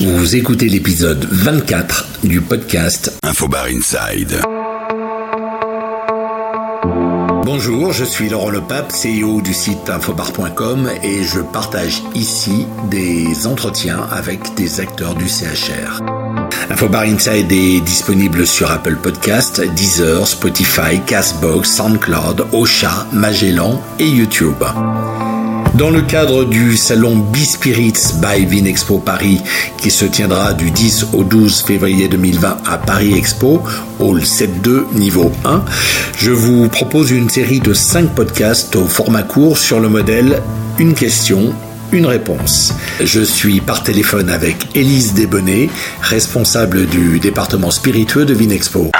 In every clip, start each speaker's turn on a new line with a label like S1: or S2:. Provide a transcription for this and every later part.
S1: Vous écoutez l'épisode 24 du podcast
S2: Infobar Inside.
S1: Bonjour, je suis Laurent Lepape, CEO du site infobar.com et je partage ici des entretiens avec des acteurs du CHR. Infobar Inside est disponible sur Apple Podcast, Deezer, Spotify, Castbox, SoundCloud, Ocha, Magellan et YouTube. Dans le cadre du salon B-Spirits by Vinexpo Paris, qui se tiendra du 10 au 12 février 2020 à Paris Expo, Hall 7.2, niveau 1, je vous propose une série de 5 podcasts au format court sur le modèle Une question, une réponse. Je suis par téléphone avec Élise Desbonnets, responsable du département spiritueux de Vinexpo.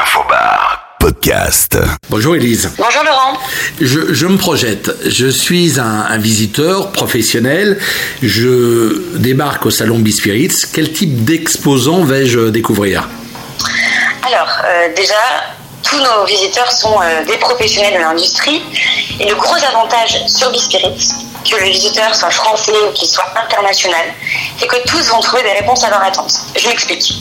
S2: Podcast.
S1: Bonjour Élise.
S3: Bonjour Laurent.
S1: Je, je me projette. Je suis un, un visiteur professionnel. Je débarque au salon Bispirits. Quel type d'exposant vais-je découvrir?
S3: Alors, euh, déjà, tous nos visiteurs sont euh, des professionnels de l'industrie. Et le gros avantage sur Bispirit, que le visiteur soit français ou qu'il soit international, c'est que tous vont trouver des réponses à leurs attentes. Je m'explique.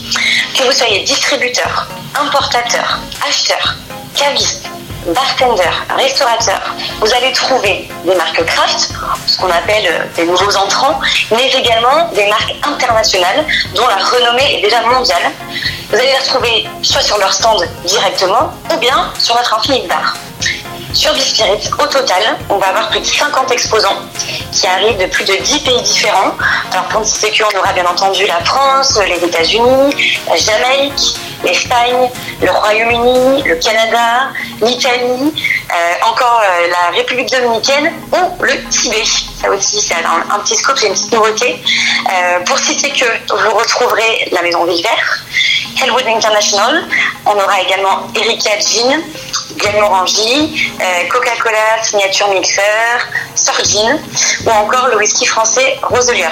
S3: Que vous soyez distributeur, importateur, acheteur, caviste, bartender, restaurateur, vous allez trouver des marques craft, ce qu'on appelle euh, des nouveaux entrants, mais également des marques internationales dont la renommée est déjà mondiale. Vous allez les retrouver soit sur leur stand directement ou bien sur notre infinite bar. Sur Bispirit, au total, on va avoir plus de 50 exposants qui arrivent de plus de 10 pays différents. Alors pour ne citer on aura bien entendu la France, les États-Unis, la Jamaïque, l'Espagne, le Royaume-Uni, le Canada, l'Italie, euh, encore euh, la République dominicaine ou le Tibet. Ça aussi, c'est un, petit scope, c'est une petite nouveauté. Euh, pour citer que, vous retrouverez la Maison Viver, Hellwood International, on aura également Erika Jean, Glenmorangie, euh, Coca-Cola Signature Mixer, Sorgin ou encore le whisky français Roselier.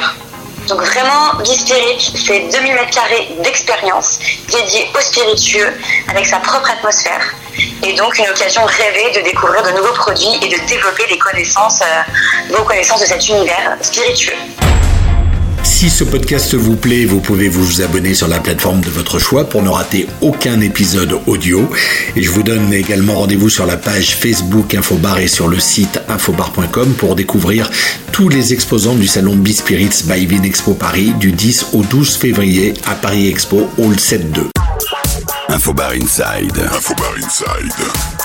S3: Donc vraiment, Bispirit, c'est 2000 m2 d'expérience dédiée aux spiritueux avec sa propre atmosphère. Et donc une occasion rêvée de découvrir de nouveaux produits et de développer des connaissances, euh, vos connaissances de cet univers spiritueux.
S1: Si ce podcast vous plaît, vous pouvez vous abonner sur la plateforme de votre choix pour ne rater aucun épisode audio. Et je vous donne également rendez-vous sur la page Facebook Infobar et sur le site infobar.com pour découvrir tous les exposants du salon B-Spirits by Vinexpo Paris du 10 au 12 février à Paris Expo Hall 7.2.
S2: Infobar Inside.
S4: Infobar Inside.